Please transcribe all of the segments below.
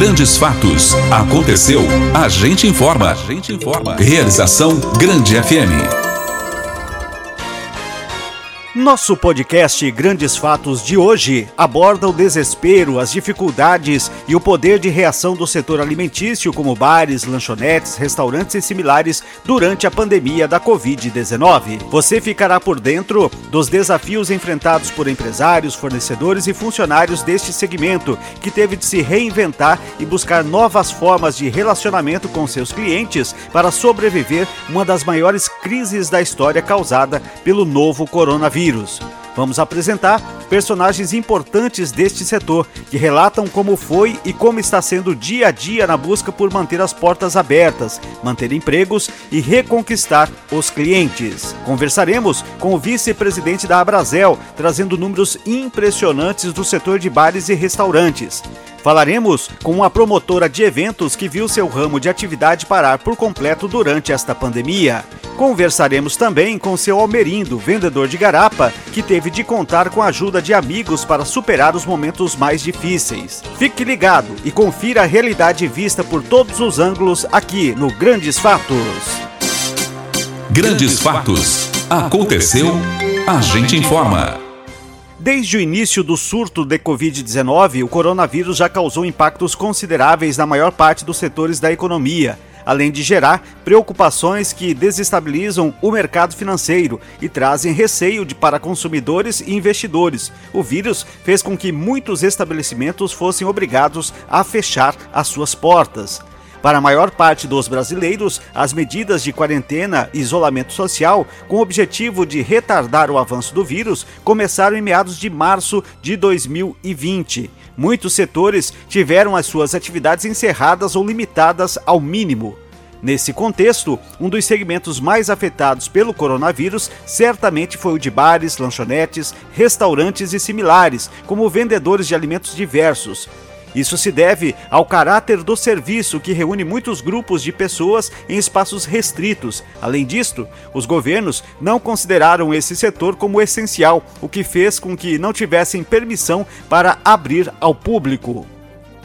Grandes fatos. Aconteceu. A gente informa. A gente informa. Realização Grande FM. Nosso podcast Grandes Fatos de hoje aborda o desespero, as dificuldades e o poder de reação do setor alimentício, como bares, lanchonetes, restaurantes e similares, durante a pandemia da Covid-19. Você ficará por dentro dos desafios enfrentados por empresários, fornecedores e funcionários deste segmento, que teve de se reinventar e buscar novas formas de relacionamento com seus clientes para sobreviver uma das maiores crises da história causada pelo novo coronavírus Vamos apresentar personagens importantes deste setor que relatam como foi e como está sendo dia a dia na busca por manter as portas abertas, manter empregos e reconquistar os clientes. Conversaremos com o vice-presidente da Abrazel, trazendo números impressionantes do setor de bares e restaurantes. Falaremos com uma promotora de eventos que viu seu ramo de atividade parar por completo durante esta pandemia. Conversaremos também com seu Almerindo, vendedor de garapa, que teve de contar com a ajuda de amigos para superar os momentos mais difíceis. Fique ligado e confira a realidade vista por todos os ângulos aqui no Grandes Fatos. Grandes Fatos. Aconteceu, a gente informa. Desde o início do surto de Covid-19, o coronavírus já causou impactos consideráveis na maior parte dos setores da economia, além de gerar preocupações que desestabilizam o mercado financeiro e trazem receio de, para consumidores e investidores. O vírus fez com que muitos estabelecimentos fossem obrigados a fechar as suas portas. Para a maior parte dos brasileiros, as medidas de quarentena e isolamento social, com o objetivo de retardar o avanço do vírus, começaram em meados de março de 2020. Muitos setores tiveram as suas atividades encerradas ou limitadas ao mínimo. Nesse contexto, um dos segmentos mais afetados pelo coronavírus certamente foi o de bares, lanchonetes, restaurantes e similares, como vendedores de alimentos diversos. Isso se deve ao caráter do serviço que reúne muitos grupos de pessoas em espaços restritos. Além disto, os governos não consideraram esse setor como essencial, o que fez com que não tivessem permissão para abrir ao público.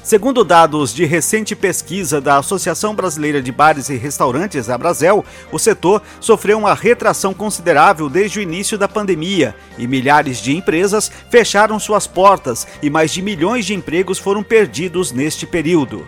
Segundo dados de recente pesquisa da Associação Brasileira de Bares e Restaurantes, a Brasel, o setor sofreu uma retração considerável desde o início da pandemia e milhares de empresas fecharam suas portas e mais de milhões de empregos foram perdidos neste período.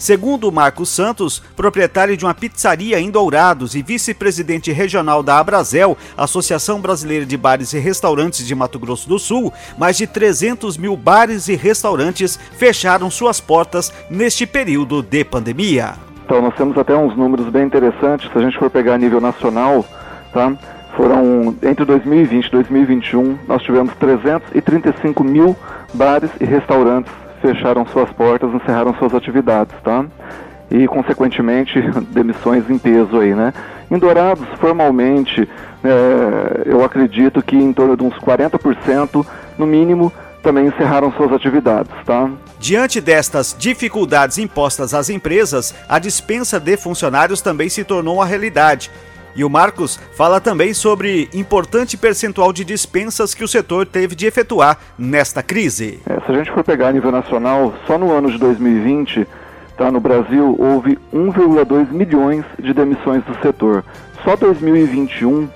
Segundo Marcos Santos, proprietário de uma pizzaria em Dourados e vice-presidente regional da Abrazel, Associação Brasileira de Bares e Restaurantes de Mato Grosso do Sul, mais de 300 mil bares e restaurantes fecharam suas portas neste período de pandemia. Então, nós temos até uns números bem interessantes, se a gente for pegar a nível nacional, tá? Foram, entre 2020 e 2021, nós tivemos 335 mil bares e restaurantes fecharam suas portas, encerraram suas atividades, tá? E, consequentemente, demissões em peso aí, né? Em Dourados, formalmente, é, eu acredito que em torno de uns 40%, no mínimo, também encerraram suas atividades, tá? Diante destas dificuldades impostas às empresas, a dispensa de funcionários também se tornou uma realidade. E o Marcos fala também sobre importante percentual de dispensas que o setor teve de efetuar nesta crise. É, se a gente for pegar a nível nacional, só no ano de 2020, tá, no Brasil, houve 1,2 milhões de demissões do setor. Só 2021,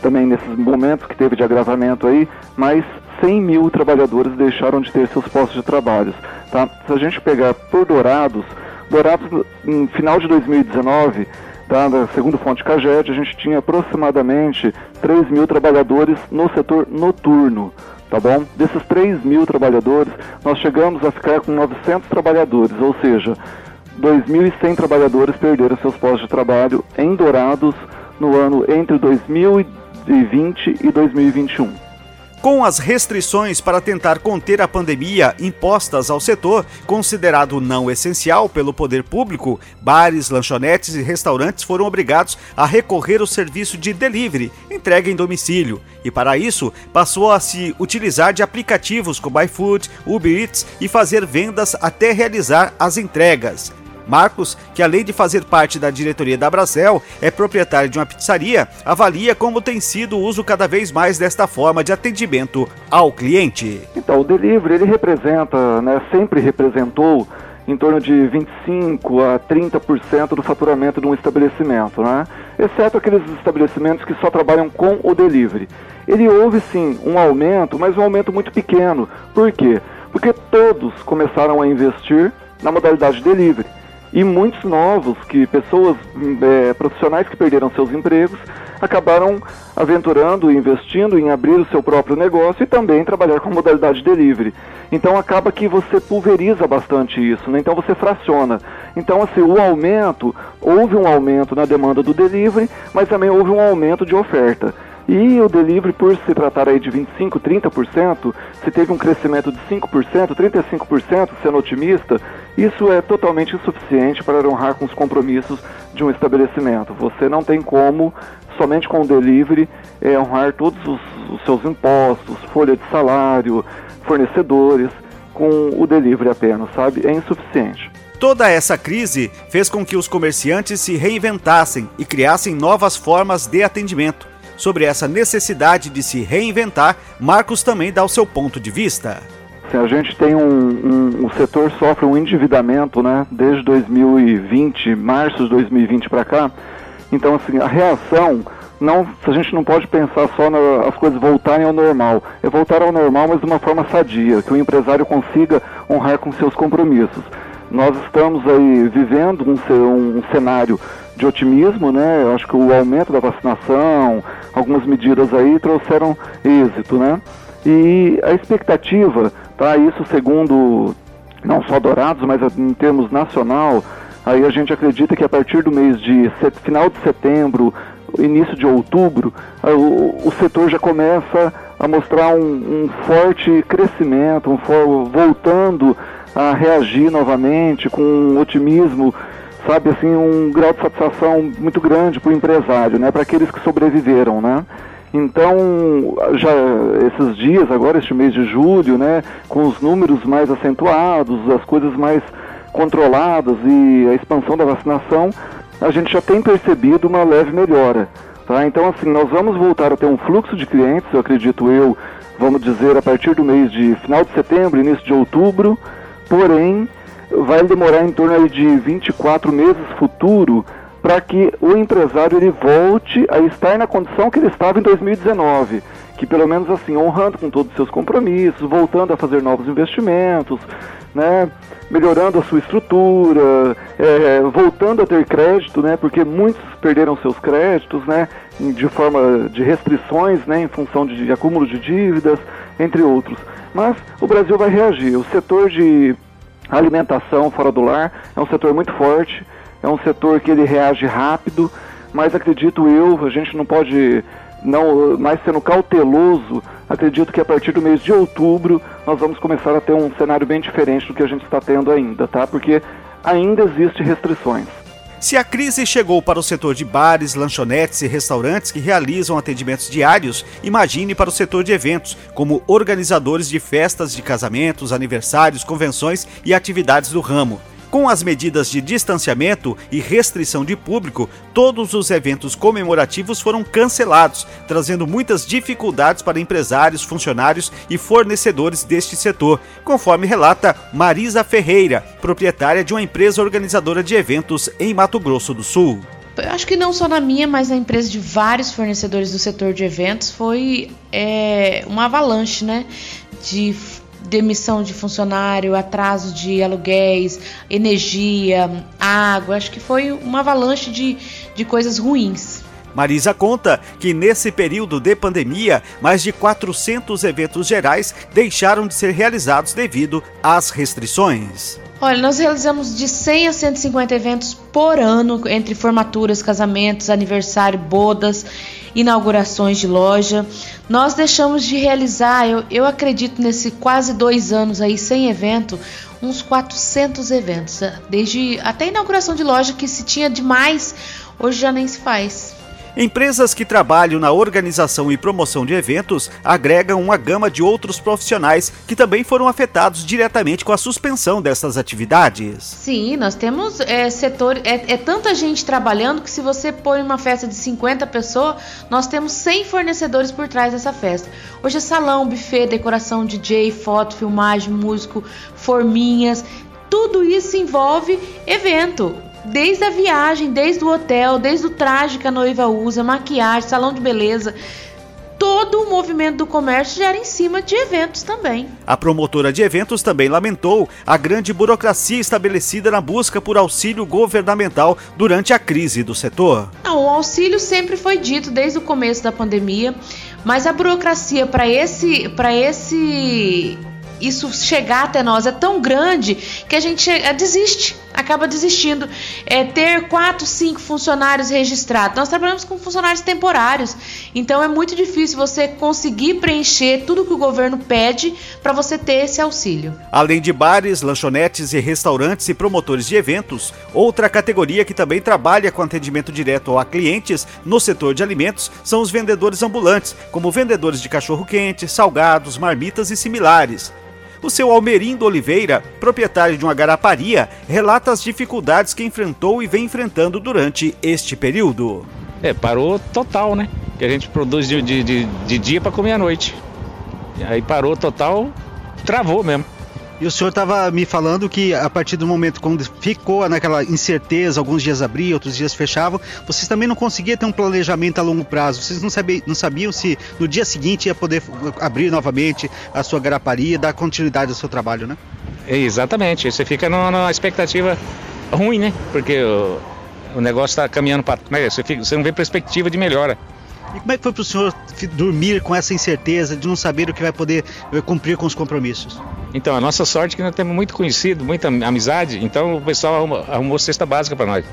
também nesses momentos que teve de agravamento aí, mais 100 mil trabalhadores deixaram de ter seus postos de trabalho. Tá? Se a gente pegar por Dourados, Dourados, em final de 2019, Tá? Segundo fonte Caged, a gente tinha aproximadamente 3 mil trabalhadores no setor noturno. Tá bom? Desses 3 mil trabalhadores, nós chegamos a ficar com 900 trabalhadores, ou seja, 2.100 trabalhadores perderam seus postos de trabalho em Dourados no ano entre 2020 e 2021. Com as restrições para tentar conter a pandemia impostas ao setor, considerado não essencial pelo poder público, bares, lanchonetes e restaurantes foram obrigados a recorrer ao serviço de delivery, entrega em domicílio, e para isso passou a se utilizar de aplicativos como iFood, Uber Eats e fazer vendas até realizar as entregas. Marcos, que além de fazer parte da diretoria da Brasel, é proprietário de uma pizzaria, avalia como tem sido o uso cada vez mais desta forma de atendimento ao cliente. Então, o delivery ele representa, né, sempre representou em torno de 25 a 30% do faturamento de um estabelecimento, né? exceto aqueles estabelecimentos que só trabalham com o delivery. Ele houve sim um aumento, mas um aumento muito pequeno. Por quê? Porque todos começaram a investir na modalidade delivery. E muitos novos, que pessoas é, profissionais que perderam seus empregos, acabaram aventurando e investindo em abrir o seu próprio negócio e também trabalhar com modalidade delivery. Então acaba que você pulveriza bastante isso, né? então você fraciona. Então assim, o aumento, houve um aumento na demanda do delivery, mas também houve um aumento de oferta. E o delivery, por se tratar aí de 25%, 30%, se teve um crescimento de 5%, 35%, sendo otimista, isso é totalmente insuficiente para honrar com os compromissos de um estabelecimento. Você não tem como, somente com o delivery, é, honrar todos os, os seus impostos, folha de salário, fornecedores, com o delivery apenas, sabe? É insuficiente. Toda essa crise fez com que os comerciantes se reinventassem e criassem novas formas de atendimento. Sobre essa necessidade de se reinventar, Marcos também dá o seu ponto de vista. a gente tem um, um, o setor sofre um endividamento, né, desde 2020, março de 2020 para cá. Então, assim, a reação não, a gente não pode pensar só nas coisas voltarem ao normal. É voltar ao normal, mas de uma forma sadia, que o empresário consiga honrar com seus compromissos. Nós estamos aí vivendo um, um cenário de otimismo, né? Eu acho que o aumento da vacinação, algumas medidas aí trouxeram êxito, né? E a expectativa, tá? Isso segundo não só Dourados, mas em termos nacional, aí a gente acredita que a partir do mês de final de setembro, início de outubro, o, o setor já começa a mostrar um, um forte crescimento, um for, voltando a reagir novamente com otimismo sabe assim, um grau de satisfação muito grande para o empresário, né, para aqueles que sobreviveram, né. Então, já esses dias, agora este mês de julho, né, com os números mais acentuados, as coisas mais controladas e a expansão da vacinação, a gente já tem percebido uma leve melhora. Tá? Então, assim, nós vamos voltar a ter um fluxo de clientes, eu acredito eu, vamos dizer, a partir do mês de final de setembro, início de outubro, porém, vai demorar em torno de 24 meses futuro para que o empresário ele volte a estar na condição que ele estava em 2019, que pelo menos assim, honrando com todos os seus compromissos, voltando a fazer novos investimentos, né, melhorando a sua estrutura, é, voltando a ter crédito, né, porque muitos perderam seus créditos, né, de forma de restrições, né, em função de, de acúmulo de dívidas, entre outros. Mas o Brasil vai reagir. O setor de a alimentação fora do lar é um setor muito forte, é um setor que ele reage rápido, mas acredito eu, a gente não pode não mais sendo cauteloso, acredito que a partir do mês de outubro nós vamos começar a ter um cenário bem diferente do que a gente está tendo ainda, tá? Porque ainda existem restrições. Se a crise chegou para o setor de bares, lanchonetes e restaurantes que realizam atendimentos diários, imagine para o setor de eventos, como organizadores de festas de casamentos, aniversários, convenções e atividades do ramo. Com as medidas de distanciamento e restrição de público, todos os eventos comemorativos foram cancelados, trazendo muitas dificuldades para empresários, funcionários e fornecedores deste setor, conforme relata Marisa Ferreira, proprietária de uma empresa organizadora de eventos em Mato Grosso do Sul. Eu acho que não só na minha, mas na empresa de vários fornecedores do setor de eventos foi é, uma avalanche, né? De demissão de funcionário, atraso de aluguéis, energia, água. Acho que foi uma avalanche de, de coisas ruins. Marisa conta que nesse período de pandemia, mais de 400 eventos gerais deixaram de ser realizados devido às restrições. Olha, nós realizamos de 100 a 150 eventos por ano, entre formaturas, casamentos, aniversário, bodas, inaugurações de loja. Nós deixamos de realizar, eu, eu acredito, nesse quase dois anos aí sem evento, uns 400 eventos. Desde até inauguração de loja, que se tinha demais, hoje já nem se faz. Empresas que trabalham na organização e promoção de eventos agregam uma gama de outros profissionais que também foram afetados diretamente com a suspensão dessas atividades. Sim, nós temos é, setor, é, é tanta gente trabalhando que se você põe uma festa de 50 pessoas, nós temos 100 fornecedores por trás dessa festa. Hoje é salão, buffet, decoração, DJ, foto, filmagem, músico, forminhas tudo isso envolve evento. Desde a viagem, desde o hotel, desde o traje que a noiva usa, maquiagem, salão de beleza, todo o movimento do comércio gera em cima de eventos também. A promotora de eventos também lamentou a grande burocracia estabelecida na busca por auxílio governamental durante a crise do setor. Não, o auxílio sempre foi dito desde o começo da pandemia, mas a burocracia para esse para esse isso chegar até nós é tão grande que a gente desiste, acaba desistindo. É ter quatro, cinco funcionários registrados. Nós trabalhamos com funcionários temporários, então é muito difícil você conseguir preencher tudo que o governo pede para você ter esse auxílio. Além de bares, lanchonetes e restaurantes e promotores de eventos, outra categoria que também trabalha com atendimento direto a clientes no setor de alimentos são os vendedores ambulantes, como vendedores de cachorro-quente, salgados, marmitas e similares. O seu Almerindo Oliveira, proprietário de uma garaparia, relata as dificuldades que enfrentou e vem enfrentando durante este período. É, parou total, né? Que a gente produz de, de, de, de dia para comer à noite. Aí parou total, travou mesmo. E o senhor estava me falando que a partir do momento quando ficou naquela incerteza, alguns dias abriam, outros dias fechavam, vocês também não conseguiam ter um planejamento a longo prazo. Vocês não, sabiam, não sabiam se no dia seguinte ia poder abrir novamente a sua garaparia, dar continuidade ao seu trabalho, né? Exatamente. Você fica numa expectativa ruim, né? Porque o, o negócio está caminhando para. Né? Você, fica, você não vê perspectiva de melhora. E como é que foi para o senhor dormir com essa incerteza de não saber o que vai poder eh, cumprir com os compromissos? Então, a nossa sorte é que nós temos muito conhecido, muita amizade, então o pessoal arrumou, arrumou cesta básica para nós.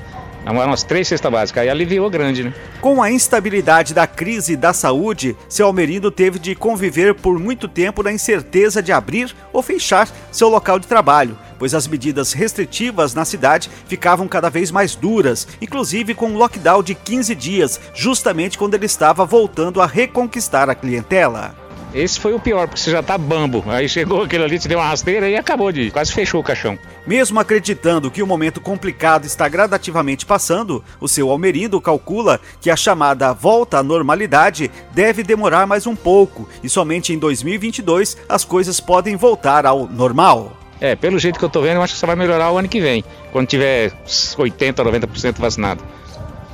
Umas três cestas básicas, aí aliviou grande, né? Com a instabilidade da crise da saúde, seu Almerindo teve de conviver por muito tempo na incerteza de abrir ou fechar seu local de trabalho pois as medidas restritivas na cidade ficavam cada vez mais duras, inclusive com um lockdown de 15 dias, justamente quando ele estava voltando a reconquistar a clientela. Esse foi o pior, porque você já tá bambo. Aí chegou aquele ali, te deu uma rasteira e acabou de. quase fechou o caixão. Mesmo acreditando que o momento complicado está gradativamente passando, o seu Almerindo calcula que a chamada volta à normalidade deve demorar mais um pouco e somente em 2022 as coisas podem voltar ao normal. É, pelo jeito que eu tô vendo, eu acho que só vai melhorar o ano que vem, quando tiver 80, 90% vacinado.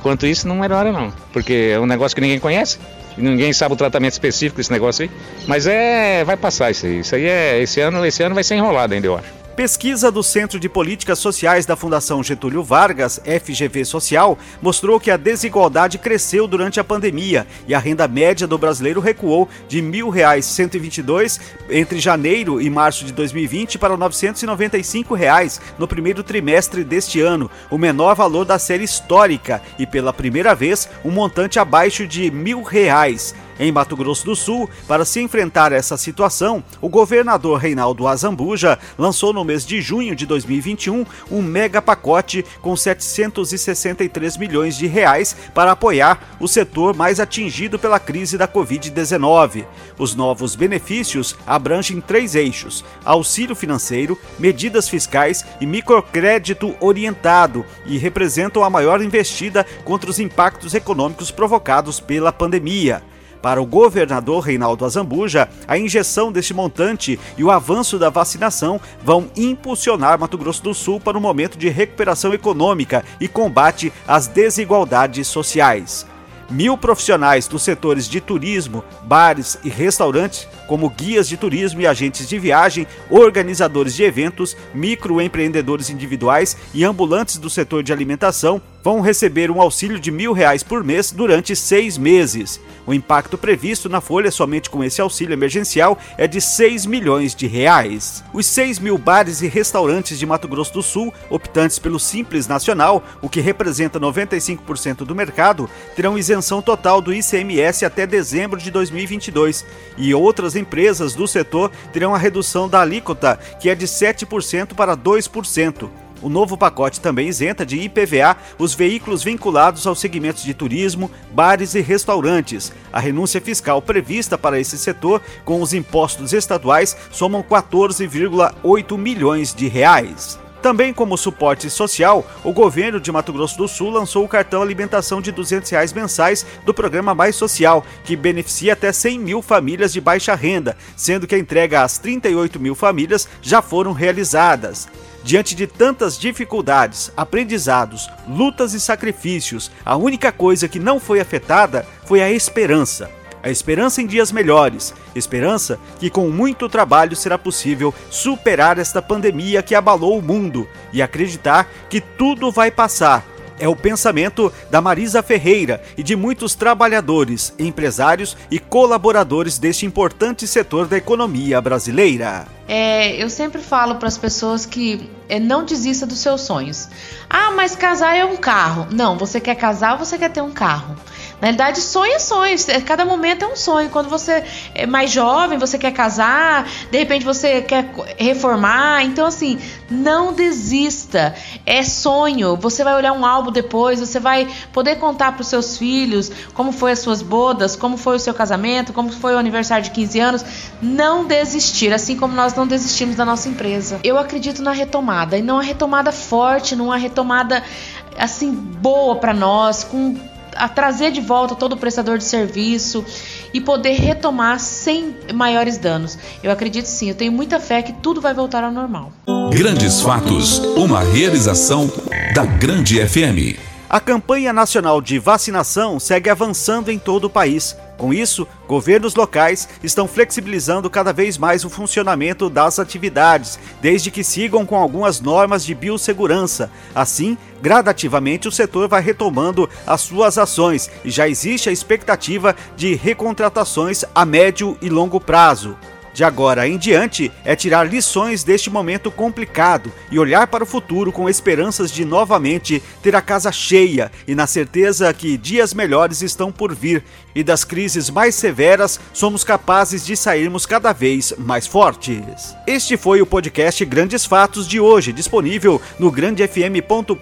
Quanto isso, não melhora não, porque é um negócio que ninguém conhece. Ninguém sabe o tratamento específico desse negócio aí. Mas é. Vai passar isso aí. Isso aí é. Esse ano, esse ano vai ser enrolado ainda, eu acho. Pesquisa do Centro de Políticas Sociais da Fundação Getúlio Vargas, FGV Social, mostrou que a desigualdade cresceu durante a pandemia e a renda média do brasileiro recuou de R$ 1.122 entre janeiro e março de 2020 para 995 reais no primeiro trimestre deste ano, o menor valor da série histórica e pela primeira vez um montante abaixo de R$ 1.000. Em Mato Grosso do Sul, para se enfrentar essa situação, o governador Reinaldo Azambuja lançou no mês de junho de 2021 um mega pacote com 763 milhões de reais para apoiar o setor mais atingido pela crise da Covid-19. Os novos benefícios abrangem três eixos: auxílio financeiro, medidas fiscais e microcrédito orientado e representam a maior investida contra os impactos econômicos provocados pela pandemia. Para o governador Reinaldo Azambuja, a injeção deste montante e o avanço da vacinação vão impulsionar Mato Grosso do Sul para um momento de recuperação econômica e combate às desigualdades sociais. Mil profissionais dos setores de turismo, bares e restaurantes, como guias de turismo e agentes de viagem, organizadores de eventos, microempreendedores individuais e ambulantes do setor de alimentação, vão receber um auxílio de mil reais por mês durante seis meses. O impacto previsto na folha somente com esse auxílio emergencial é de 6 milhões de reais. Os 6 mil bares e restaurantes de Mato Grosso do Sul, optantes pelo Simples Nacional, o que representa 95% do mercado, terão isenção total do ICMS até dezembro de 2022. E outras empresas do setor terão a redução da alíquota, que é de 7% para 2%. O novo pacote também isenta de IPVA os veículos vinculados aos segmentos de turismo, bares e restaurantes. A renúncia fiscal prevista para esse setor, com os impostos estaduais, somam 14,8 milhões de reais. Também como suporte social, o governo de Mato Grosso do Sul lançou o cartão alimentação de 200 reais mensais do programa Mais Social, que beneficia até 100 mil famílias de baixa renda, sendo que a entrega às 38 mil famílias já foram realizadas. Diante de tantas dificuldades, aprendizados, lutas e sacrifícios, a única coisa que não foi afetada foi a esperança a esperança em dias melhores, esperança que com muito trabalho será possível superar esta pandemia que abalou o mundo e acreditar que tudo vai passar. É o pensamento da Marisa Ferreira e de muitos trabalhadores, empresários e colaboradores deste importante setor da economia brasileira. É, eu sempre falo para as pessoas que é, não desista dos seus sonhos. Ah, mas casar é um carro. Não, você quer casar você quer ter um carro? Na realidade, sonho é sonho. É, cada momento é um sonho. Quando você é mais jovem, você quer casar, de repente você quer reformar. Então, assim, não desista. É sonho. Você vai olhar um álbum depois, você vai poder contar para os seus filhos como foi as suas bodas, como foi o seu casamento, como foi o aniversário de 15 anos. Não desistir, assim como nós não desistimos da nossa empresa. Eu acredito na retomada e não a retomada forte, não a retomada assim boa para nós, com a trazer de volta todo o prestador de serviço e poder retomar sem maiores danos. Eu acredito sim, eu tenho muita fé que tudo vai voltar ao normal. Grandes Fatos, uma realização da Grande FM. A campanha nacional de vacinação segue avançando em todo o país. Com isso, governos locais estão flexibilizando cada vez mais o funcionamento das atividades, desde que sigam com algumas normas de biossegurança. Assim, gradativamente o setor vai retomando as suas ações e já existe a expectativa de recontratações a médio e longo prazo de agora em diante é tirar lições deste momento complicado e olhar para o futuro com esperanças de novamente ter a casa cheia e na certeza que dias melhores estão por vir e das crises mais severas somos capazes de sairmos cada vez mais fortes. Este foi o podcast Grandes Fatos de hoje, disponível no grandefm.com.br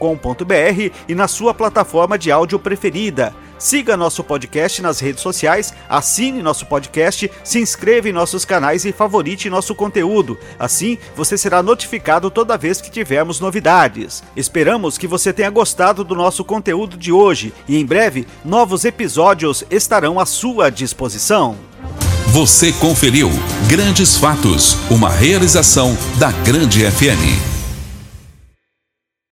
e na sua plataforma de áudio preferida. Siga nosso podcast nas redes sociais, assine nosso podcast, se inscreva em nossos canais e favorite nosso conteúdo. Assim, você será notificado toda vez que tivermos novidades. Esperamos que você tenha gostado do nosso conteúdo de hoje e em breve novos episódios estarão à sua disposição. Você conferiu Grandes Fatos, uma realização da Grande FM.